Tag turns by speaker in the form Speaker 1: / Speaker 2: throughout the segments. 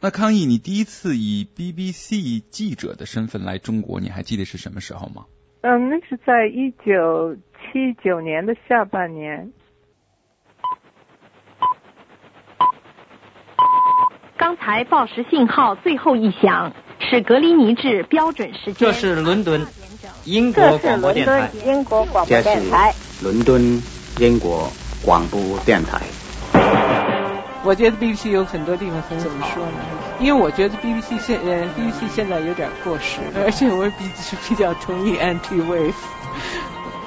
Speaker 1: 那康毅，你第一次以 BBC 记者的身份来中国，你还记得是什么时候吗？
Speaker 2: 嗯，那是在一九七九年的下半年。
Speaker 3: 刚才报时信号最后一响，是格林尼治标准时间。
Speaker 4: 这是伦敦英国广播电台。
Speaker 5: 英国广播电台。
Speaker 6: 伦敦英国广播电台。
Speaker 7: 我觉得 BBC 有很多地方很怎么说呢？因为我觉得 BBC 现呃 BBC 现在有点过时，而且我比是比较同意 Anti Wave。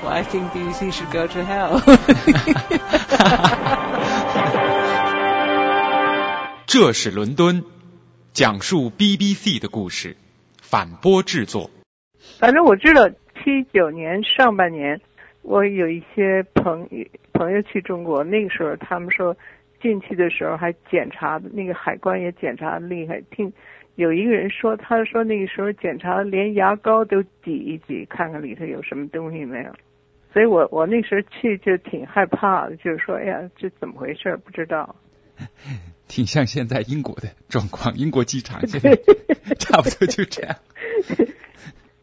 Speaker 7: 我 I think BBC should go to hell。
Speaker 1: 这是伦敦，讲述 BBC 的故事，反播制作。
Speaker 2: 反正我知道，七九年上半年，我有一些朋朋友去中国，那个时候他们说进去的时候还检查那个海关也检查厉害。听有一个人说，他说那个时候检查连牙膏都挤一挤，看看里头有什么东西没有。所以我我那时候去就挺害怕的，就是说，哎呀，这怎么回事？不知道。
Speaker 1: 挺像现在英国的状况，英国机场现在 差不多就这样。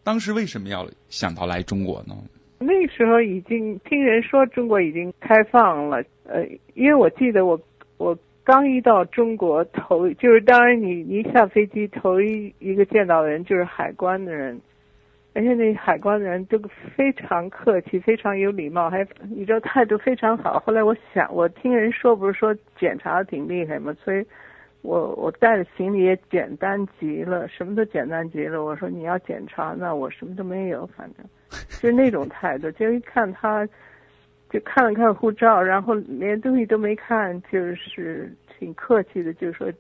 Speaker 1: 当时为什么要想到来中国呢？
Speaker 2: 那时候已经听人说中国已经开放了，呃，因为我记得我我刚一到中国头，就是当然你一下飞机头一一个见到的人就是海关的人。而且那海关的人都非常客气，非常有礼貌，还你知道态度非常好。后来我想，我听人说不是说检查的挺厉害吗？所以，我我带的行李也简单极了，什么都简单极了。我说你要检查，那我什么都没有，反正就是那种态度。就一看他，就看了看护照，然后连东西都没看，就是挺客气的，就说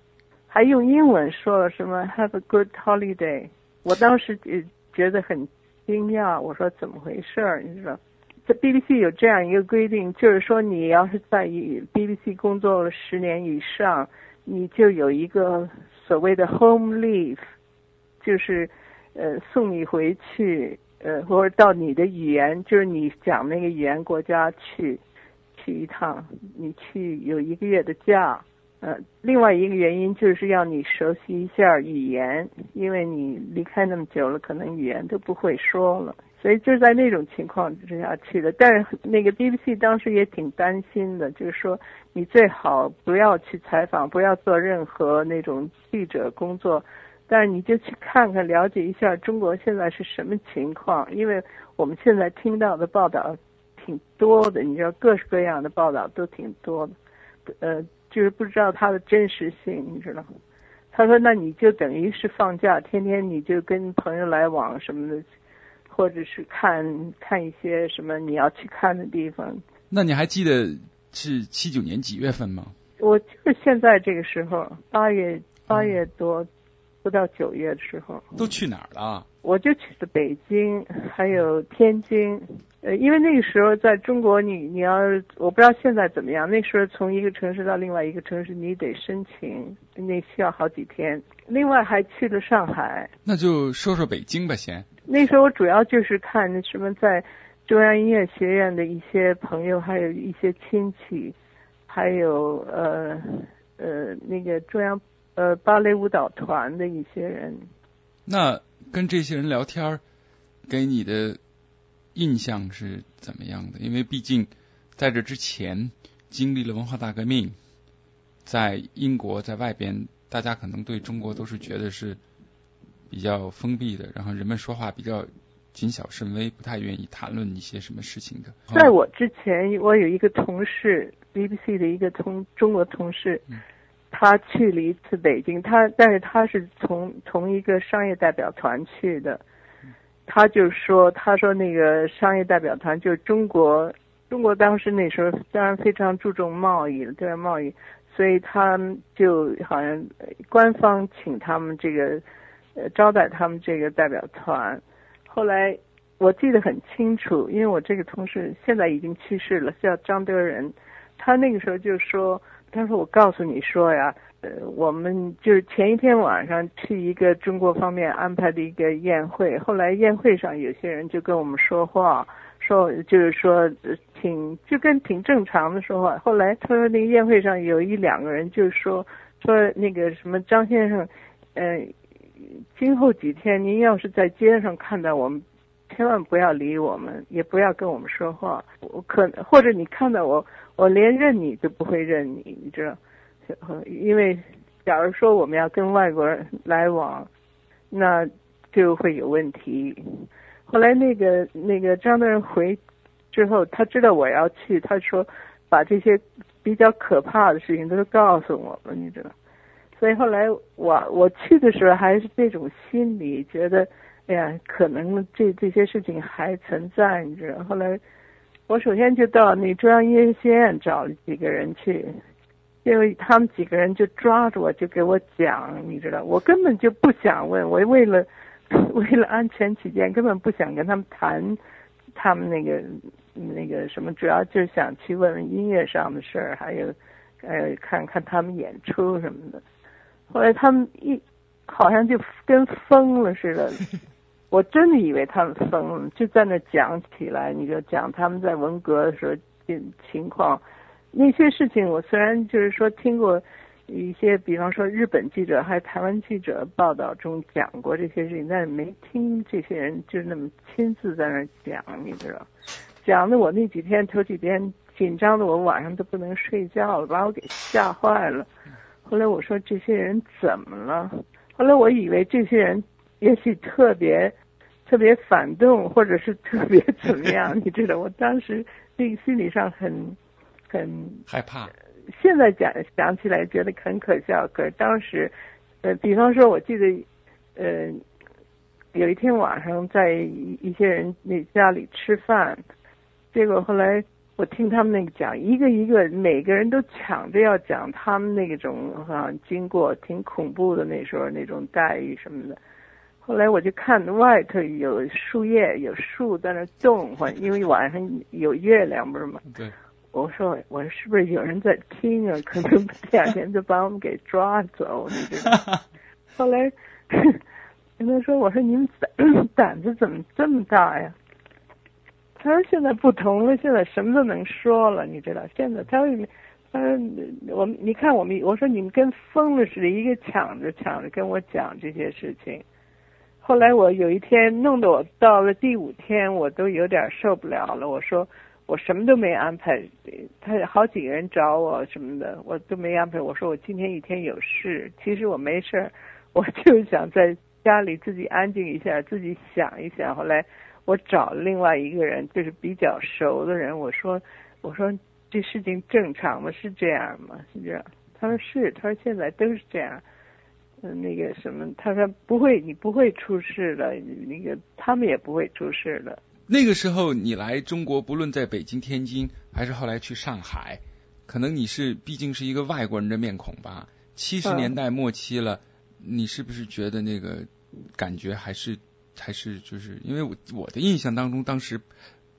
Speaker 2: 还用英文说了什么 “Have a good holiday”。我当时呃。觉得很惊讶，我说怎么回事儿？你说，在 BBC 有这样一个规定，就是说你要是在 BBC 工作了十年以上，你就有一个所谓的 home leave，就是呃送你回去，呃或者到你的语言，就是你讲那个语言国家去去一趟，你去有一个月的假。呃，另外一个原因就是要你熟悉一下语言，因为你离开那么久了，可能语言都不会说了，所以就在那种情况之下去的。但是那个 BBC 当时也挺担心的，就是说你最好不要去采访，不要做任何那种记者工作，但是你就去看看，了解一下中国现在是什么情况，因为我们现在听到的报道挺多的，你知道各式各样的报道都挺多的，呃。就是不知道它的真实性，你知道吗？他说：“那你就等于是放假，天天你就跟朋友来往什么的，或者是看看一些什么你要去看的地方。”
Speaker 1: 那你还记得是七九年几月份吗？
Speaker 2: 我就是现在这个时候，八月八月多，不到九月的时候。
Speaker 1: 都去哪儿了？
Speaker 2: 我就去的北京，还有天津。呃，因为那个时候在中国，你你要我不知道现在怎么样。那时候从一个城市到另外一个城市，你得申请，那需要好几天。另外还去了上海。
Speaker 1: 那就说说北京吧，先。
Speaker 2: 那时候我主要就是看什么在中央音乐学院的一些朋友，还有一些亲戚，还有呃呃那个中央呃芭蕾舞蹈团的一些人。
Speaker 1: 那跟这些人聊天，给你的。印象是怎么样的？因为毕竟在这之前经历了文化大革命，在英国在外边，大家可能对中国都是觉得是比较封闭的，然后人们说话比较谨小慎微，不太愿意谈论一些什么事情的。
Speaker 2: 在我之前，我有一个同事，BBC 的一个同中国同事，他去了一次北京，他但是他是从从一个商业代表团去的。他就说：“他说那个商业代表团就是中国，中国当时那时候当然非常注重贸易了，对外贸易，所以他就好像官方请他们这个呃招待他们这个代表团。后来我记得很清楚，因为我这个同事现在已经去世了，叫张德仁，他那个时候就说，他说我告诉你说呀。”呃，我们就是前一天晚上去一个中国方面安排的一个宴会，后来宴会上有些人就跟我们说话，说就是说挺就跟挺正常的说话。后来他说那个宴会上有一两个人就说说那个什么张先生，呃，今后几天您要是在街上看到我们，千万不要理我们，也不要跟我们说话。我可或者你看到我，我连认你都不会认你，你知道？因为假如说我们要跟外国人来往，那就会有问题。后来那个那个张大人回之后，他知道我要去，他说把这些比较可怕的事情都告诉我了，你知道。所以后来我我去的时候还是这种心理，觉得哎呀，可能这这些事情还存在，你知道。后来我首先就到那中央音乐学院找了几个人去，因为他们几个人就抓着我就给我讲，你知道，我根本就不想问，我为了。为了安全起见，根本不想跟他们谈他们那个那个什么，主要就是想去问问音乐上的事儿，还有呃看看他们演出什么的。后来他们一好像就跟疯了似的，我真的以为他们疯了，就在那讲起来，你就讲他们在文革的时候情况，那些事情我虽然就是说听过。一些，比方说日本记者还台湾记者报道中讲过这些事情，但是没听这些人就那么亲自在那讲，你知道？讲的我那几天头几天紧张的我晚上都不能睡觉了，把我给吓坏了。后来我说这些人怎么了？后来我以为这些人也许特别特别反动，或者是特别 怎么样，你知道？我当时那个心理上很很
Speaker 1: 害怕。
Speaker 2: 现在讲想起来觉得很可笑，可是当时，呃，比方说，我记得，呃，有一天晚上在一一些人那家里吃饭，结果后来我听他们那个讲，一个一个每个人都抢着要讲他们那种哈经过，挺恐怖的那时候那种待遇什么的。后来我就看外头有树叶，有树在那动，因为晚上有月亮不是吗？
Speaker 1: 对。
Speaker 2: 我说，我说是不是有人在听啊？可能第二天就把我们给抓走，你知道？后来 跟他说，我说你们胆胆子怎么这么大呀？他说现在不同了，现在什么都能说了，你知道？现在他说，他说我你看我们，我说你们跟疯了似的，一个抢着抢着跟我讲这些事情。后来我有一天弄得我到了第五天，我都有点受不了了。我说。我什么都没安排，他好几个人找我什么的，我都没安排。我说我今天一天有事，其实我没事儿，我就想在家里自己安静一下，自己想一想。后来我找另外一个人，就是比较熟的人，我说我说这事情正常吗？是这样吗？是这样？他说是，他说现在都是这样。嗯，那个什么，他说不会，你不会出事的，那个他们也不会出事的。
Speaker 1: 那个时候你来中国，不论在北京、天津，还是后来去上海，可能你是毕竟是一个外国人的面孔吧。七十年代末期了，你是不是觉得那个感觉还是还是就是因为我我的印象当中，当时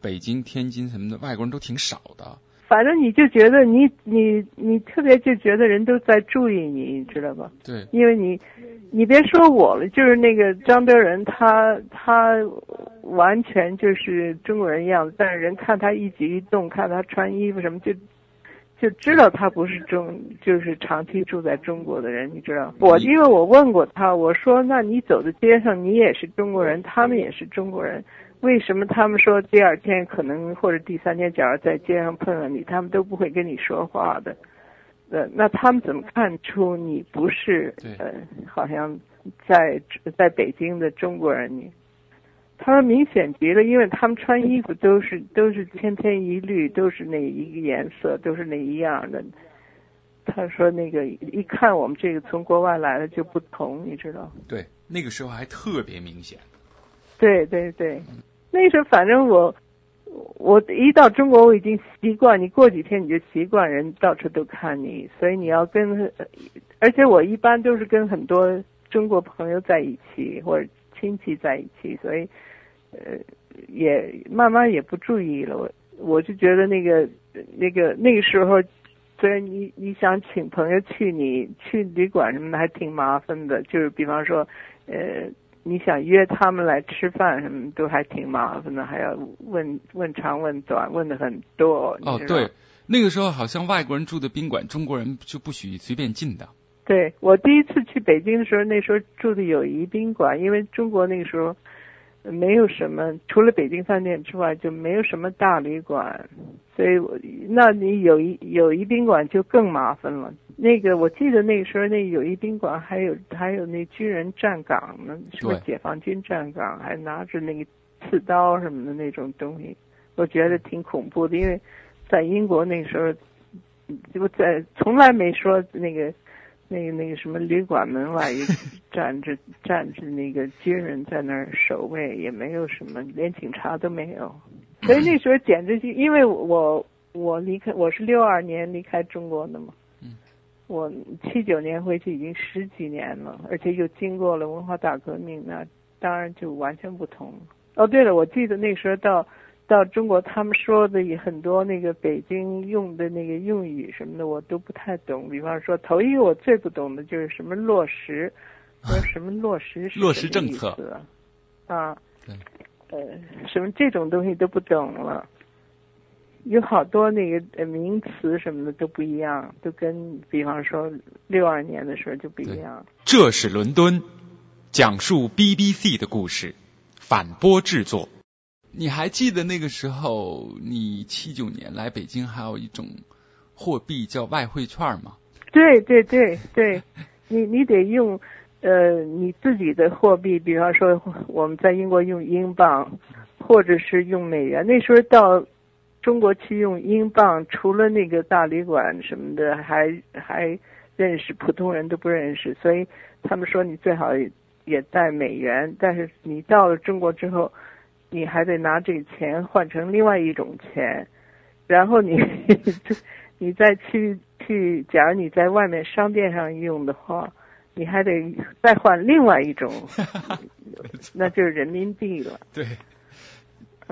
Speaker 1: 北京、天津什么的外国人都挺少的。
Speaker 2: 反正你就觉得你你你特别就觉得人都在注意你，你知道吧？
Speaker 1: 对，
Speaker 2: 因为你你别说我了，就是那个张德仁，他他完全就是中国人样子，但是人看他一举一动，看他穿衣服什么，就就知道他不是中，就是长期住在中国的人，你知道？我因为我问过他，我说那你走在街上，你也是中国人，他们也是中国人。为什么他们说第二天可能或者第三天，假如在街上碰到你，他们都不会跟你说话的？呃，那他们怎么看出你不是呃，好像在在北京的中国人？你他们明显觉得，因为他们穿衣服都是都是千篇一律，都是那一个颜色，都是那一样的。他说那个一看我们这个从国外来的就不同，你知道？
Speaker 1: 对，那个时候还特别明显。
Speaker 2: 对对对。那时候反正我，我一到中国我已经习惯，你过几天你就习惯，人到处都看你，所以你要跟，而且我一般都是跟很多中国朋友在一起或者亲戚在一起，所以呃也慢慢也不注意了。我我就觉得那个那个那个时候，虽然你你想请朋友去你去旅馆什么的还挺麻烦的，就是比方说呃。你想约他们来吃饭，什么都还挺麻烦的，还要问问长问短，问的很多。
Speaker 1: 哦，对，那个时候好像外国人住的宾馆，中国人就不许随便进的。
Speaker 2: 对我第一次去北京的时候，那时候住的友谊宾馆，因为中国那个时候没有什么，除了北京饭店之外，就没有什么大旅馆，所以我那你友谊友谊宾馆就更麻烦了。那个我记得那个时候那友谊宾馆还有还有那军人站岗呢，什么解放军站岗，还拿着那个刺刀什么的那种东西，我觉得挺恐怖的，因为在英国那时候就在从来没说那个。那个那个什么旅馆门外 站着站着那个军人在那儿守卫，也没有什么，连警察都没有。所以那 时候简直就，因为我我离开我是六二年离开中国的嘛，我七九年回去已经十几年了，而且又经过了文化大革命，那当然就完全不同。哦，对了，我记得那时候到。到中国，他们说的也很多，那个北京用的那个用语什么的，我都不太懂。比方说，头一个我最不懂的就是什么落实，说什么落实是
Speaker 1: 落实政策
Speaker 2: 啊，对，呃，什么这种东西都不懂了。有好多那个名词什么的都不一样，都跟比方说六二年的时候就不一样。
Speaker 1: 这是伦敦讲述 BBC 的故事，反播制作。你还记得那个时候，你七九年来北京，还有一种货币叫外汇券吗？
Speaker 2: 对对对对，你你得用呃你自己的货币，比方说我们在英国用英镑，或者是用美元。那时候到中国去用英镑，除了那个大旅馆什么的，还还认识普通人都不认识，所以他们说你最好也带美元。但是你到了中国之后。你还得拿这个钱换成另外一种钱，然后你 你再去去，假如你在外面商店上用的话，你还得再换另外一种，那就是人民币了。
Speaker 1: 对，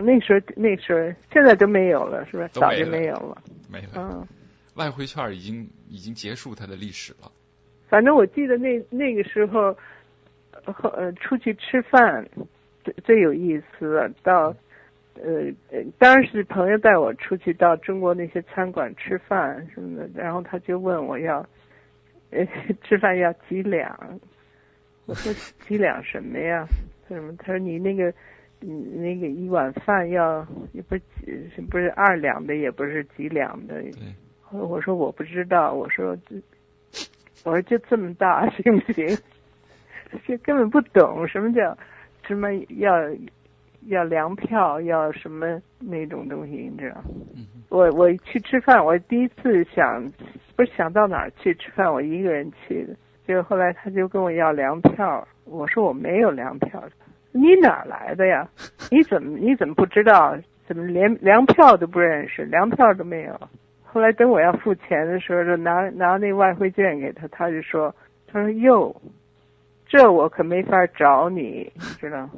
Speaker 2: 那时候那时候现在都没有了，是吧？早就没有了。
Speaker 1: 没了。嗯，外汇券已经已经结束它的历史了。
Speaker 2: 反正我记得那那个时候，呃，出去吃饭。最最有意思，到呃呃，当然是朋友带我出去到中国那些餐馆吃饭什么的，然后他就问我要，呃，吃饭要几两？我说几两什么呀？他什么？他说你那个，你那个一碗饭要也不是几，不是二两的，也不是几两的。我说我不知道，我说我说就这么大行不行？就根本不懂什么叫。什么要要粮票，要什么那种东西，你知道？我我去吃饭，我第一次想不是想到哪儿去吃饭，我一个人去的。结果后来他就跟我要粮票，我说我没有粮票。你哪来的呀？你怎么你怎么不知道？怎么连粮票都不认识？粮票都没有。后来等我要付钱的时候，就拿拿那外汇券给他，他就说，他说哟。这我可没法找你，你知道。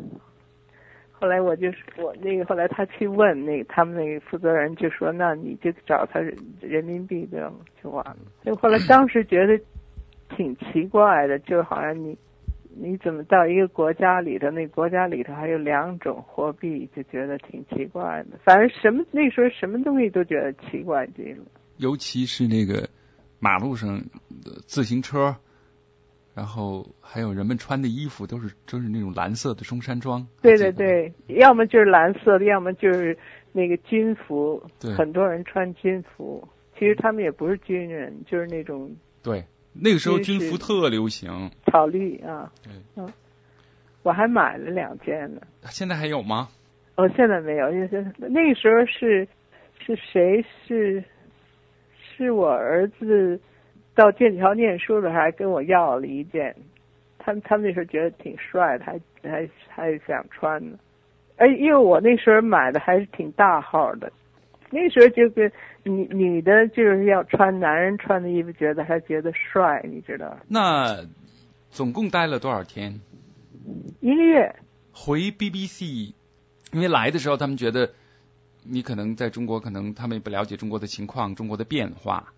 Speaker 2: 后来我就是我那个，后来他去问那个他们那个负责人，就说那你就找他人民币的就完了。就后来当时觉得挺奇怪的，就好像你你怎么到一个国家里头，那国家里头还有两种货币，就觉得挺奇怪的。反正什么那时候什么东西都觉得奇怪极了。
Speaker 1: 尤其是那个马路上的自行车。然后还有人们穿的衣服都是都是那种蓝色的中山装。
Speaker 2: 对对对，要么就是蓝色的，要么就是那个军服。
Speaker 1: 对，
Speaker 2: 很多人穿军服，其实他们也不是军人，就是那种。
Speaker 1: 对，那个时候军服特流行。
Speaker 2: 草绿啊。嗯。我还买了两件呢。
Speaker 1: 现在还有吗？
Speaker 2: 哦，现在没有，因为那个时候是是谁是是我儿子。到剑桥念书的时候，还跟我要了一件，他他们那时候觉得挺帅的，还还还想穿呢。哎，因为我那时候买的还是挺大号的，那时候就是女女的就是要穿男人穿的衣服，觉得还觉得帅，你知道？
Speaker 1: 那总共待了多少天？
Speaker 2: 一个月。
Speaker 1: 回 BBC，因为来的时候他们觉得你可能在中国，可能他们也不了解中国的情况，中国的变化。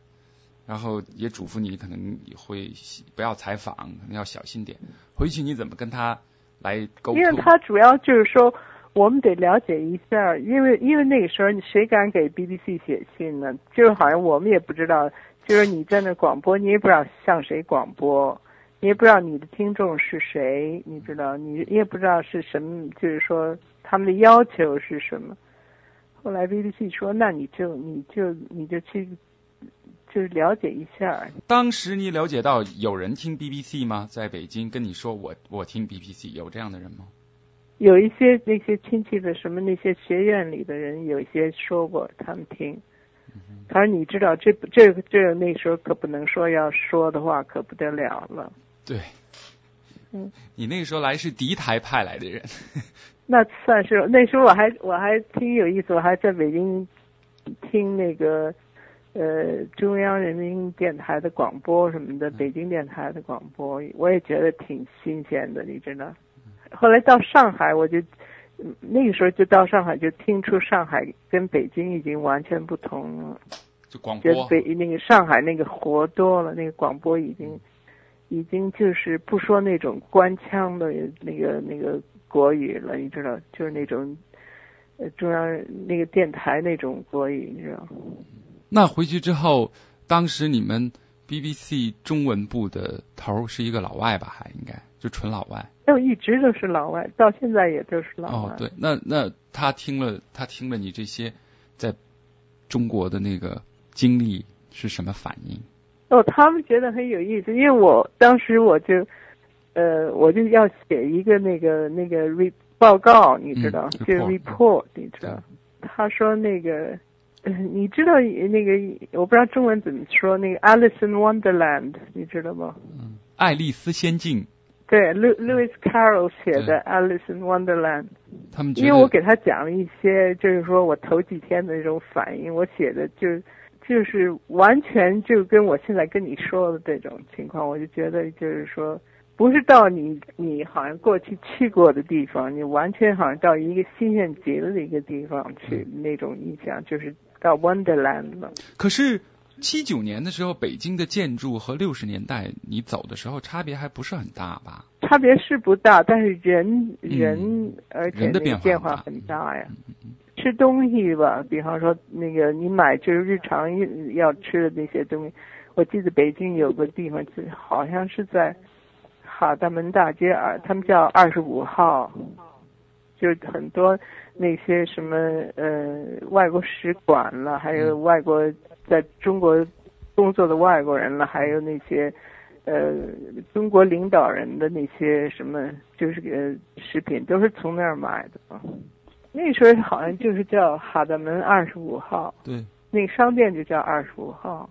Speaker 1: 然后也嘱咐你，可能会不要采访，可能要小心点。回去你怎么跟他来沟通？
Speaker 2: 因为他主要就是说，我们得了解一下，因为因为那个时候谁敢给 BBC 写信呢？就是好像我们也不知道，就是你在那广播，你也不知道向谁广播，你也不知道你的听众是谁，你知道，你也不知道是什么，就是说他们的要求是什么。后来 BBC 说，那你就你就你就去，就是了解一下。
Speaker 1: 当时你了解到有人听 BBC 吗？在北京跟你说我我听 BBC，有这样的人吗？
Speaker 2: 有一些那些亲戚的什么那些学院里的人，有一些说过他们听。他说：“你知道这这这那时候可不能说，要说的话可不得了了。”
Speaker 1: 对，
Speaker 2: 嗯，
Speaker 1: 你那个时候来是敌台派来的人。
Speaker 2: 那算是那时候我还我还挺有意思，我还在北京听那个呃中央人民电台的广播什么的，北京电台的广播，我也觉得挺新鲜的，你知道。后来到上海，我就那个时候就到上海，就听出上海跟北京已经完全不同了。
Speaker 1: 就广
Speaker 2: 播，北那个上海那个活多了，那个广播已经已经就是不说那种官腔的那个那个国语了，你知道，就是那种呃中央那个电台那种国语，你知道。
Speaker 1: 那回去之后，当时你们 BBC 中文部的头是一个老外吧？还应该就纯老外。
Speaker 2: 就一直都是老外，到现在也都是老
Speaker 1: 外。哦，对，那那他听了他听了你这些在中国的那个。经历是什么反应？
Speaker 2: 哦，他们觉得很有意思，因为我当时我就，呃，我就要写一个那个那个 re 报告，你知道，就 report，你知道。他说那个，你知道那个，我不知道中文怎么说，那个 Alice in Wonderland，你知道吗？
Speaker 1: 嗯，爱丽丝仙境。
Speaker 2: 对，Lewis Carroll 写的 Alice in Wonderland。
Speaker 1: 他们
Speaker 2: 因为我给他讲了一些，就是说我头几天的那种反应，我写的就。就是完全就跟我现在跟你说的这种情况，我就觉得就是说，不是到你你好像过去去过的地方，你完全好像到一个新鲜极了的一个地方去那种印象，就是到 Wonderland 了。
Speaker 1: 可是七九年的时候，北京的建筑和六十年代你走的时候差别还不是很大吧？
Speaker 2: 差别是不大，但是人人而且变化很大呀。吃东西吧，比方说那个你买就是日常要吃的那些东西，我记得北京有个地方，就好像是在哈大门大街二，他们叫二十五号，就很多那些什么呃外国使馆了，还有外国在中国工作的外国人了，还有那些呃中国领导人的那些什么，就是呃食品都是从那儿买的。那时候好像就是叫哈德门二十五号，
Speaker 1: 对，
Speaker 2: 那个商店就叫二十五号，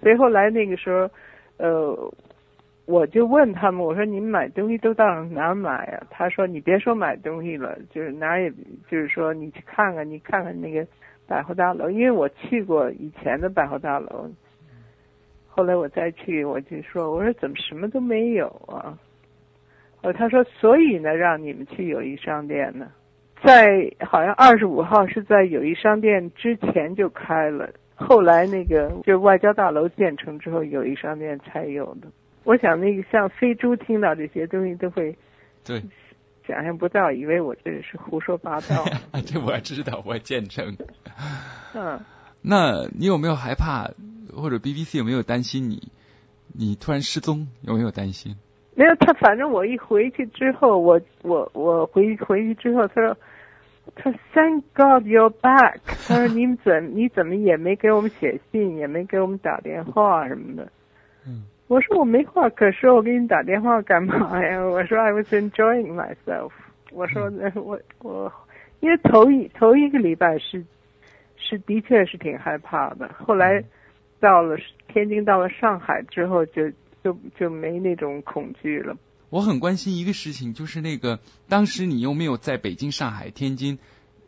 Speaker 2: 所以后来那个时候，呃，我就问他们，我说你们买东西都到哪儿买呀？他说你别说买东西了，就是哪儿也，就是说你去看看，你看看那个百货大楼，因为我去过以前的百货大楼，后来我再去，我就说，我说怎么什么都没有啊？哦，他说所以呢，让你们去友谊商店呢。在好像二十五号是在友谊商店之前就开了，后来那个就外交大楼建成之后，友谊商店才有的。我想那个像飞猪听到这些东西都会，
Speaker 1: 对，
Speaker 2: 想象不到，以为我这是胡说八道。
Speaker 1: 这我知道，我见证。
Speaker 2: 嗯，
Speaker 1: 那你有没有害怕，或者 BBC 有没有担心你，你突然失踪，有没有担心？
Speaker 2: 没有，他反正我一回去之后，我我我回回去之后，他说。他 Thank God you're back。他说 你怎你怎么也没给我们写信，也没给我们打电话什么的。
Speaker 1: 嗯。
Speaker 2: 我说我没话可说，我给你打电话干嘛呀？我说 I was enjoying myself。我说 我我，因为头一头一个礼拜是是的确是挺害怕的。后来到了天津，到了上海之后，就就就没那种恐惧了。
Speaker 1: 我很关心一个事情，就是那个当时你有没有在北京、上海、天津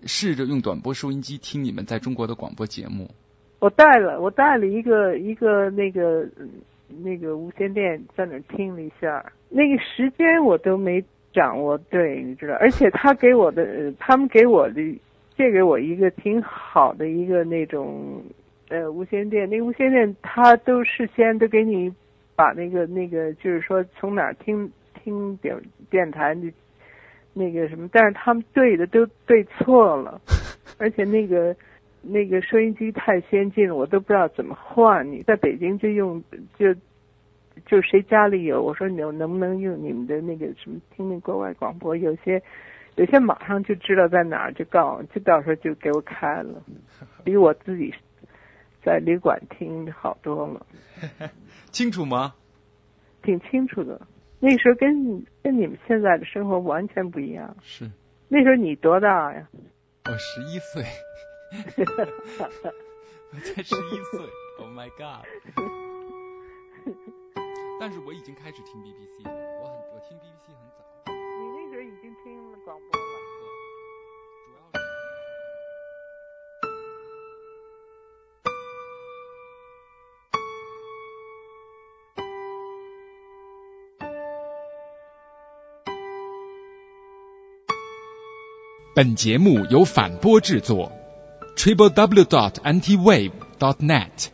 Speaker 1: 试着用短波收音机听你们在中国的广播节目？
Speaker 2: 我带了，我带了一个一个那个那个无线电在那听了一下，那个时间我都没掌握对，你知道？而且他给我的，他们给我的借给我一个挺好的一个那种呃无线电，那个无线电他都事先都给你把那个那个就是说从哪听。听电电台那那个什么，但是他们对的都对错了，而且那个那个收音机太先进了，我都不知道怎么换。你在北京就用就就谁家里有，我说你能不能用你们的那个什么听那国外广播？有些有些马上就知道在哪儿，就告就到时候就给我开了，比我自己在旅馆听好多了。
Speaker 1: 清楚吗？
Speaker 2: 挺清楚的。那时候跟跟你们现在的生活完全不一样。
Speaker 1: 是。
Speaker 2: 那时候你多大呀？
Speaker 1: 我十一岁。我才十一岁，Oh my God！但是我已经开始听 BBC 了，我很我听 BBC 很早。
Speaker 2: 你那时候已经听了广播了。主要是。
Speaker 1: 本节目由反播制作。www.ntwave.net。